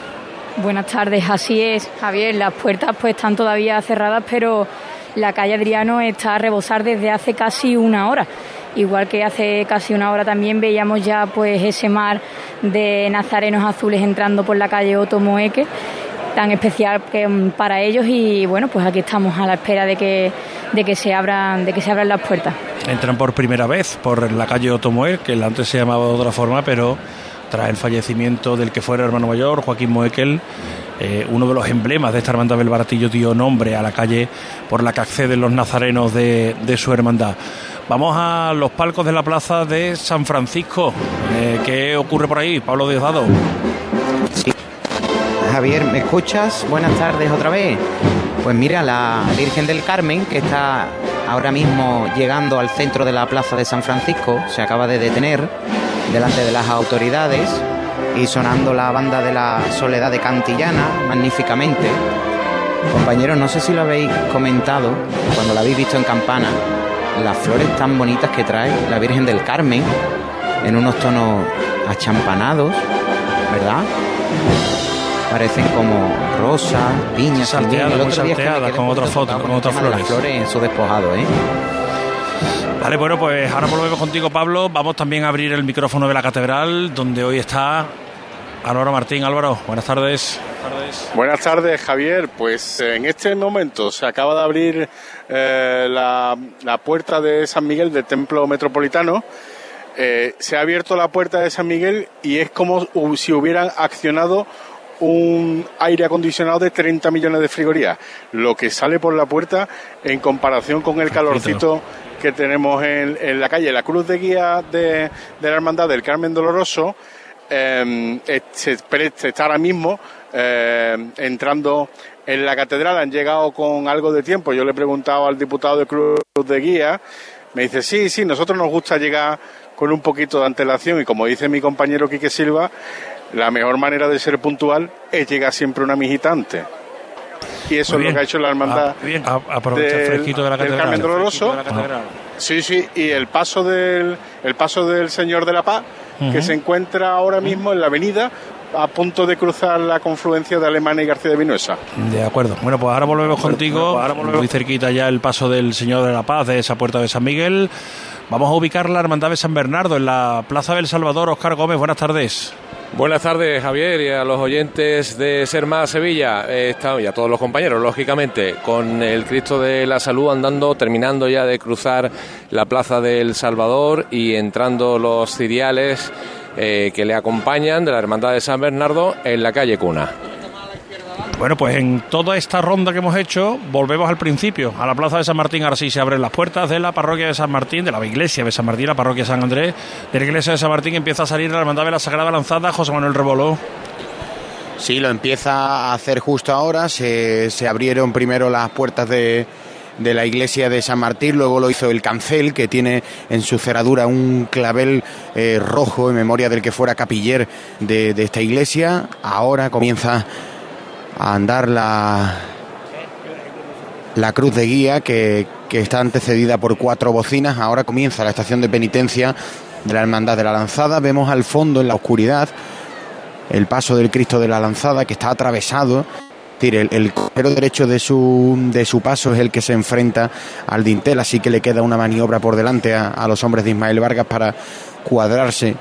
Buenas tardes, así es, Javier. Las puertas pues están todavía cerradas, pero la calle Adriano está a rebosar desde hace casi una hora. Igual que hace casi una hora también veíamos ya pues ese mar de nazarenos azules entrando por la calle Otto Moeque, tan especial que mm, para ellos y bueno, pues aquí estamos a la espera de que, de que se abran, de que se abran las puertas. Entran por primera vez por la calle Otto Moeque, que antes se llamaba de otra forma, pero tras el fallecimiento del que fuera hermano mayor, Joaquín Moekel, eh, uno de los emblemas de esta hermandad del Baratillo dio nombre a la calle por la que acceden los nazarenos de, su hermandad. Vamos a los palcos de la plaza de San Francisco. Eh, ¿Qué ocurre por ahí, Pablo Diosdado? Sí. Javier, ¿me escuchas? Buenas tardes otra vez. Pues mira, la Virgen del Carmen, que está ahora mismo llegando al centro de la plaza de San Francisco, se acaba de detener delante de las autoridades y sonando la banda de la Soledad de Cantillana magníficamente. Compañeros, no sé si lo habéis comentado cuando la habéis visto en campana, las flores tan bonitas que trae la Virgen del Carmen en unos tonos achampanados, ¿verdad? Parecen como rosas, piñas, salteadas, salteadas con otras fotos, con otras flores. Las flores en su despojado, ¿eh? Vale, bueno, pues ahora volvemos contigo, Pablo. Vamos también a abrir el micrófono de la catedral, donde hoy está Álvaro Martín. Álvaro, buenas tardes. Buenas tardes, Javier. Pues en este momento se acaba de abrir eh, la, puerta de San Miguel del Templo Metropolitano. Eh, se ha abierto la puerta de San Miguel y es como si hubieran accionado un aire acondicionado de 30 millones de frigorías, lo que sale por la puerta en comparación con el calorcito que tenemos en, la calle. La cruz de guía de, la Hermandad del Carmen Doloroso se, está ahora mismo em, entrando en la catedral. Han llegado con algo de tiempo. Yo le he preguntado al diputado de Cruz de Guía. Me dice, sí, sí, nosotros nos gusta llegar con un poquito de antelación y como dice mi compañero Quique Silva, la mejor manera de ser puntual es llegar siempre una mijita antes y eso es lo que ha hecho la hermandad. Ah, bien. Aprovecha el fresquito de la catedral. Carmen Doloroso. Sí, sí, y el paso del, el paso del Señor de la Paz, que se encuentra ahora mismo en la avenida a punto de cruzar la confluencia de Alemania y García de Vinuesa. De acuerdo. Bueno, pues ahora volvemos contigo. Pues ahora volvemos. Muy cerquita ya el paso del Señor de la Paz de esa puerta de San Miguel. Vamos a ubicar la Hermandad de San Bernardo en la Plaza del Salvador. Oscar Gómez, buenas tardes. Buenas tardes, Javier, y a los oyentes de Ser Sevilla, eh, y a todos los compañeros, lógicamente, con el Cristo de la Salud andando, terminando ya de cruzar la Plaza del Salvador y entrando los ciriales eh, que le acompañan de la Hermandad de San Bernardo en la calle Cuna. Bueno, pues en toda esta ronda que hemos hecho, volvemos al principio, a la plaza de San Martín. Ahora sí se abren las puertas de la parroquia de San Martín, de la iglesia de San Martín, la parroquia de San Andrés. De la iglesia de San Martín empieza a salir la hermandad de la Sagrada Lanzada, José Manuel Rebolo. Sí, lo empieza a hacer justo ahora. Se, abrieron primero las puertas de, la iglesia de San Martín, luego lo hizo el cancel, que tiene en su cerradura un clavel eh, rojo en memoria del que fuera capiller de, de esta iglesia. Ahora comienza a andar la, la cruz de guía que, que está antecedida por cuatro bocinas. Ahora comienza la estación de penitencia de la Hermandad de la Lanzada. Vemos al fondo, en la oscuridad, el paso del Cristo de la Lanzada que está atravesado. El, el cojero derecho de su, de su paso es el que se enfrenta al dintel, así que le queda una maniobra por delante a, a los hombres de Ismael Vargas para cuadrarse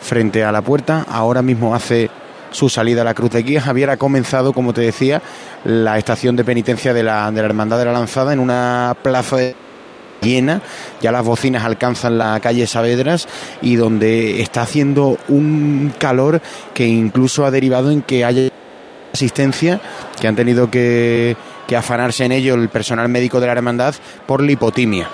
frente a la puerta. Ahora mismo hace su salida a la Cruz de Guía. Javier ha comenzado, como te decía, la estación de penitencia de la, de la Hermandad de la Lanzada en una plaza llena, ya las bocinas alcanzan la calle Saavedras y donde está haciendo un calor que incluso ha derivado en que haya asistencia, que han tenido que, que afanarse en ello el personal médico de la hermandad por lipotimia.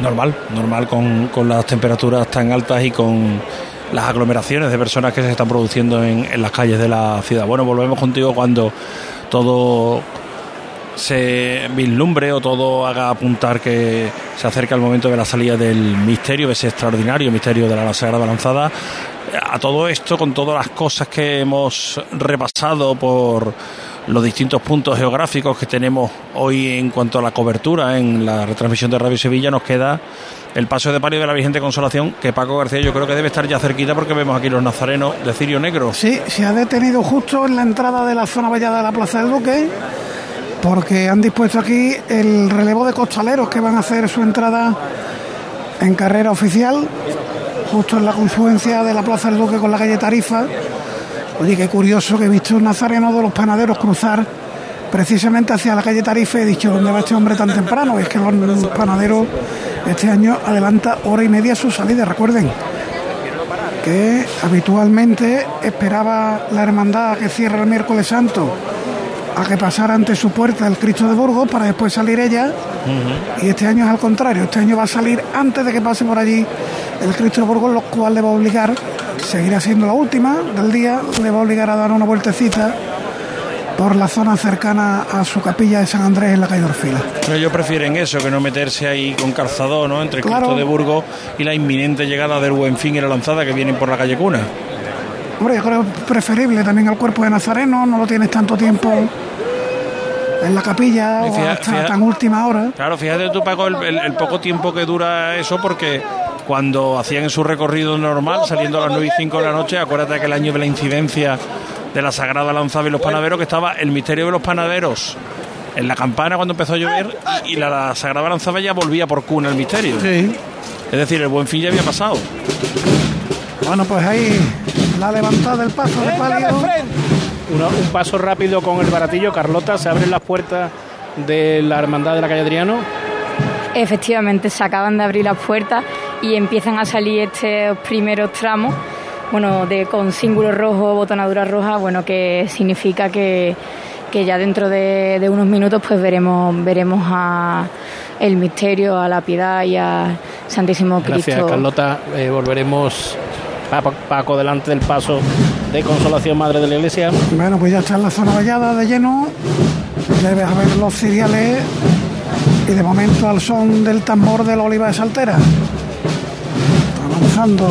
Normal, normal con, con las temperaturas tan altas y con las aglomeraciones de personas que se están produciendo en, las calles de la ciudad. Bueno, volvemos contigo cuando todo se vislumbre o todo haga apuntar que se acerca el momento de la salida del misterio, de ese extraordinario misterio de la Sagrada Lanzada. A todo esto, con todas las cosas que hemos repasado por los distintos puntos geográficos que tenemos hoy en cuanto a la cobertura en la retransmisión de Radio Sevilla, nos queda el paso de palio de la Virgen de Consolación, que Paco García yo creo que debe estar ya cerquita porque vemos aquí los nazarenos de Cirio Negro. Sí, se ha detenido justo en la entrada de la zona vallada de la Plaza del Duque, porque han dispuesto aquí el relevo de costaleros que van a hacer su entrada en carrera oficial, justo en la confluencia de la Plaza del Duque con la calle Tarifa. Oye, qué curioso que he visto un nazareno de los panaderos cruzar precisamente hacia la calle Tarifa he dicho, ¿dónde va este hombre tan temprano? Y es que los panaderos este año adelanta hora y media su salida, recuerden que habitualmente esperaba la hermandad que cierra el miércoles santo a que pasara ante su puerta el Cristo de Burgos para después salir ella. Y este año es al contrario, este año va a salir antes de que pase por allí el Cristo de Burgos, lo cual le va a obligar, seguirá siendo la última del día, le va a obligar a dar una vueltecita por la zona cercana a su capilla de San Andrés en la calle Orfila. Pero ellos prefieren eso, que no meterse ahí con calzador, ¿no? Entre el Cristo de Burgos y la inminente llegada del Buen Fin y la lanzada que vienen por la calle Cuna. Hombre, yo creo preferible también al cuerpo de Nazareno, no lo tienes tanto tiempo en la capilla o hasta tan última hora. Claro, fíjate tú, Paco, el, el, poco tiempo que dura eso, porque cuando hacían su recorrido normal, saliendo a las 9 y 5 de la noche, acuérdate que el año de la incidencia de la Sagrada Lanzada y los Panaderos, que estaba el misterio de los panaderos en la campana cuando empezó a llover y, la, Sagrada Lanzada ya volvía por cuna el misterio. Sí. Es decir, el buen fin ya había pasado. Bueno, pues ahí la levantada del paso de palio. un paso rápido con el baratillo. Carlota, se abren las puertas de la Hermandad de la Calle Adriano. Efectivamente, se acaban de abrir las puertas y empiezan a salir estos primeros tramos bueno, de, con símbolo rojo, botonadura roja, bueno, que significa que, ya dentro de, unos minutos pues veremos, veremos a el misterio, a la piedad y a Santísimo Cristo. Gracias, Carlota. Eh, volveremos Paco delante del paso de Consolación Madre de la Iglesia. Bueno, pues ya está en la zona vallada de lleno. Debes ver los ciriales y de momento al son del tambor de la oliva de Saltera. Avanzando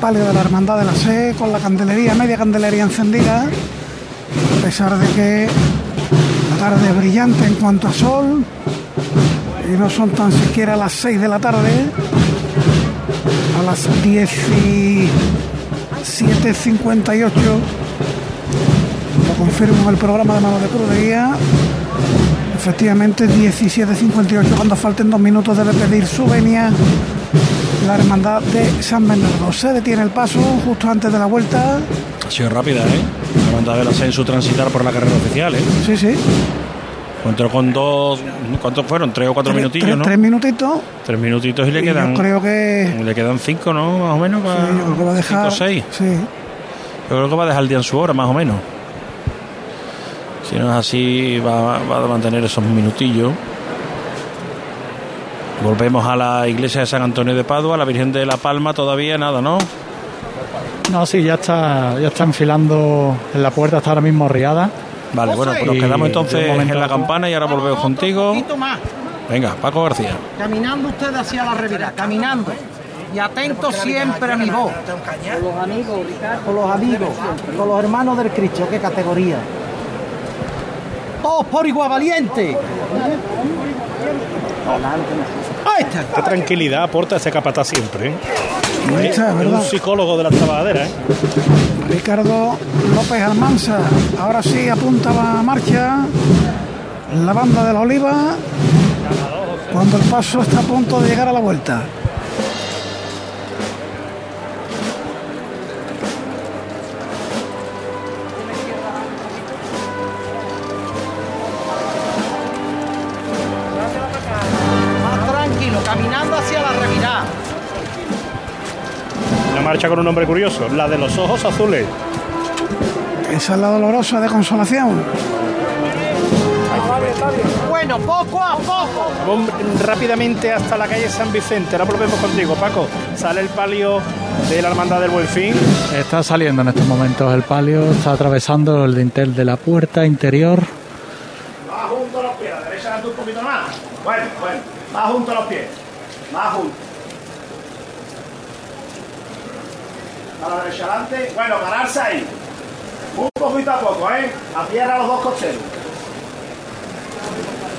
palio de la Hermandad de la Sé con la candelería, media candelería encendida, a pesar de que la tarde es brillante en cuanto a sol y no son tan siquiera las 6 de la tarde, a las 17.58 lo confirmo en el programa de Mano de Cruz de Guía. Efectivamente, 17.58, cuando falten dos minutos debe pedir su venia la hermandad de San Bernardo. Se detiene el paso justo antes de la vuelta. Ha sido rápida, ¿eh? La hermandad de la en su transitar por la carrera oficial, ¿eh? Sí, sí. Entró con dos, ¿cuántos fueron? ¿Tres o cuatro minutillos, ¿no? Tres minutitos. Tres minutitos y le quedan. Yo creo que. Le quedan cinco, ¿no? Más o menos. Para sí, yo creo que va a dejar. Cinco, seis. Sí. Yo creo que va a dejar el día en su hora, más o menos. Si no es así, va, va a mantener esos minutillos. Volvemos a la iglesia de San Antonio de Padua, la Virgen de la Palma, todavía nada, ¿no? No, sí, ya está, ya está enfilando en la puerta, está ahora mismo riada. Vale, bueno, pues nos quedamos entonces en la campana y ahora volvemos contigo. Venga, Paco García. Caminando usted hacia la revira, caminando. Y atento siempre a mi voz. Con los amigos, Ricardo. Con los amigos, con los hermanos del Cristo, qué categoría. Todos por igual valiente. Qué tranquilidad aporta ese capataz siempre. ¿eh? es un psicólogo de la trabajadera. ¿eh? Ricardo López Almanza. Ahora sí apunta la marcha. La banda de la oliva. Cuando el paso está a punto de llegar a la vuelta. Marcha con un nombre curioso, la de los ojos azules. Esa es la dolorosa de consolación. Bueno, poco a poco. Vamos rápidamente hasta la calle San Vicente. Ahora volvemos contigo, Paco. Sale el palio de la Hermandad del Buen Fin. Está saliendo en estos momentos el palio, está atravesando el dintel de la puerta interior. Más junto a los pies, la derecha un poquito más. Bueno, bueno, más junto a los pies. Más junto. A la derecha adelante. Bueno, ganarse ahí. Un poquito a poco, ¿eh? A tierra los dos cocheros.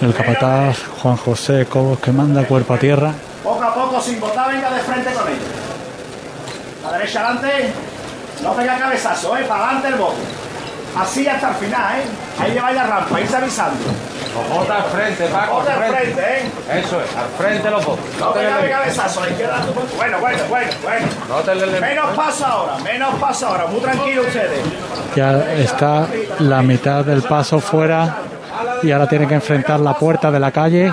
El capataz Juan José Cobos que manda cuerpo a tierra. Poco a poco, sin botar, venga de frente con ellos. La derecha adelante. No pega cabezazo, ¿eh? Para adelante el bote. Así hasta el final, ¿eh? Ahí lleváis la rampa, irse avisando. Bota al frente, Paco. Al frente, ¿eh? Eso es, al frente los dos. No pega de cabezazo, a la izquierda. Bueno, bueno, bueno, bueno. No te le- Menos paso ahora, menos paso ahora. Muy tranquilo ustedes. Ya está la mitad del paso fuera y ahora tiene que enfrentar la puerta de la calle.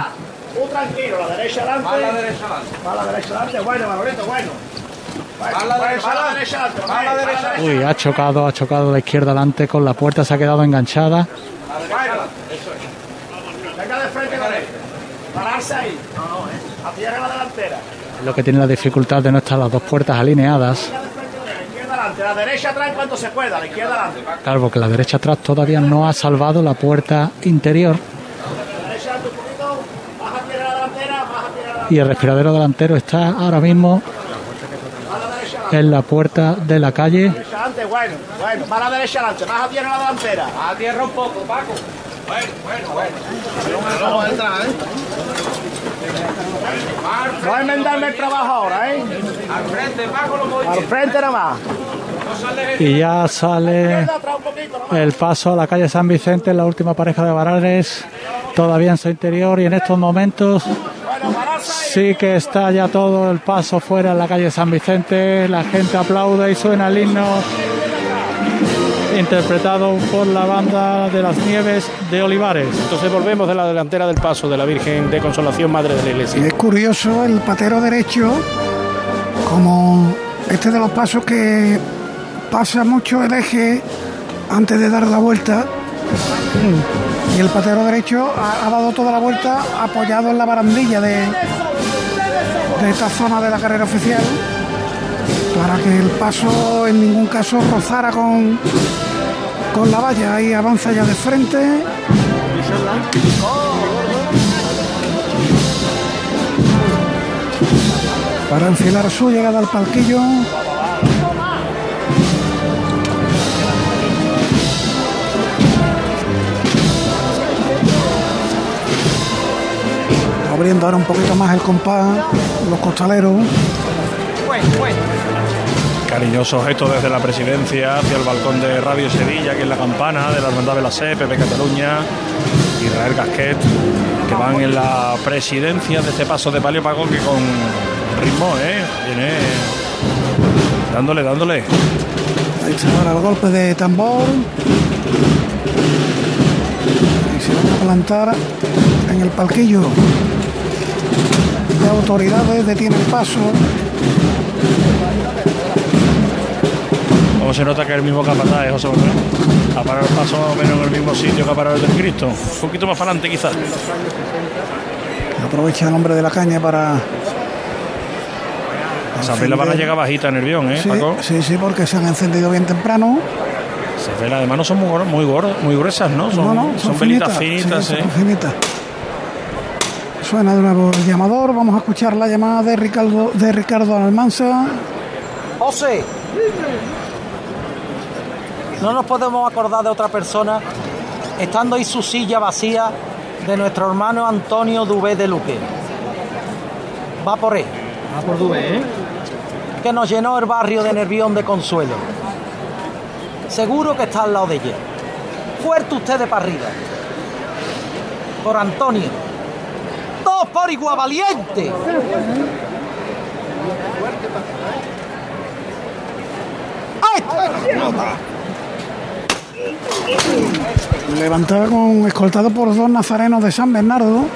Muy tranquilo, la derecha adelante. Va a la derecha adelante. Va a la derecha adelante. Bueno, Manolito, bueno. Va a la derecha Va a la adelante. derecha adelante. Va a la va derecha adelante. Uy, ha chocado, ha chocado de izquierda adelante con la puerta, se ha quedado enganchada. Bueno, eso es. Venga de frente con él. Pararse ahí. No, no, eh. A tierra la delantera. Lo que tiene la dificultad de no estar las dos puertas alineadas. La derecha atrás en cuanto se pueda. La izquierda adelante. Claro, porque la derecha atrás todavía no ha salvado la puerta interior La derecha adelante un poquito. Baja tierra la delantera. Baja tierra la y el respiradero delantero está ahora mismo en la puerta de la calle. Bueno, bueno. Va a la derecha adelante. Baja tierra la delantera. A tierra un poco, Paco. Bueno, bueno, bueno. Vamos a entrar, ¿eh? No a enmendarme el trabajo ahora, ¿eh? Al frente, Paco, lo voy Al frente nada más. Y ya sale el paso a la calle San Vicente, la última pareja de varales, todavía en su interior y en estos momentos sí que está ya todo el paso fuera en la calle San Vicente, la gente aplaude y suena el himno interpretado por la banda de las nieves de Olivares. Entonces volvemos de la delantera del paso de la Virgen de Consolación, Madre de la Iglesia. Y es curioso el patero derecho, como este de los pasos que pasa mucho el eje antes de dar la vuelta. Y el patero derecho ha, ha dado toda la vuelta apoyado en la barandilla de, de esta zona de la carrera oficial para que el paso en ningún caso rozara con, con la valla. Ahí avanza ya de frente. para enfilar su llegada al palquillo. Abriendo ahora un poquito más el compás, los costaleros. Cariñoso gesto desde la presidencia hacia el balcón de Radio Sevilla, que es la campana de la Hermandad de la SE, Pepe Cataluña, Israel Gasquet, que van en la presidencia de este paso de palio pago que con ritmo, ¿eh? Viene dándole, dándole. Ahí está ahora el golpe de tambor. Y se van a plantar en el palquillo. De autoridades detiene el paso. Como se nota que es el mismo capataz, ¿eh, José Manuel? Ha parado el paso más o menos en el mismo sitio que ha parado el del Cristo. Un poquito más para adelante, quizás. Aprovecha el hombre de la caña para. Esas velas van a llegar bajitas en el guion, ¿eh, Sí, Paco? sí, sí, porque se han encendido bien temprano. Esas velas además no son muy, muy, gordas, muy gruesas, ¿no? Son, no, no, son, velitas finitas, finitas, sí, ¿eh? son finitas. Suena de nuevo el llamador. Vamos a escuchar la llamada de Ricardo, de Ricardo Almanza. José, no nos podemos acordar de otra persona estando ahí su silla vacía de nuestro hermano Antonio Dubé de Luque. Va por él. Va por Dubé, Que nos llenó el barrio de Nervión de consuelo. Seguro que está al lado de ella. Fuerte ustedes para arriba. Por Antonio. Todos por igual valiente. Levantaba con escoltado por dos nazarenos de San Bernardo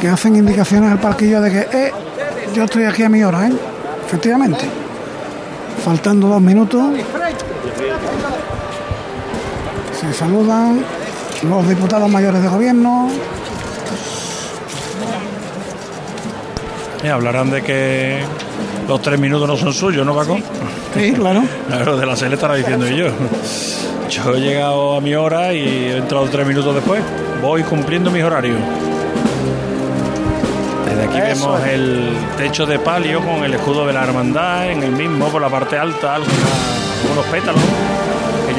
que hacen indicaciones al parquillo de que eh, yo estoy aquí a mi hora, ¿eh? Efectivamente. Faltando dos minutos. Se saludan los diputados mayores de gobierno. Eh, hablarán de que los tres minutos no son suyos, ¿no, Paco? Sí, claro. Claro, de la SEL estará diciendo yo. Yo he llegado a mi hora y he entrado tres minutos después. Voy cumpliendo mis horarios. Desde aquí Eso vemos es. el techo de palio con el escudo de la hermandad en el mismo, por la parte alta, algunos pétalos.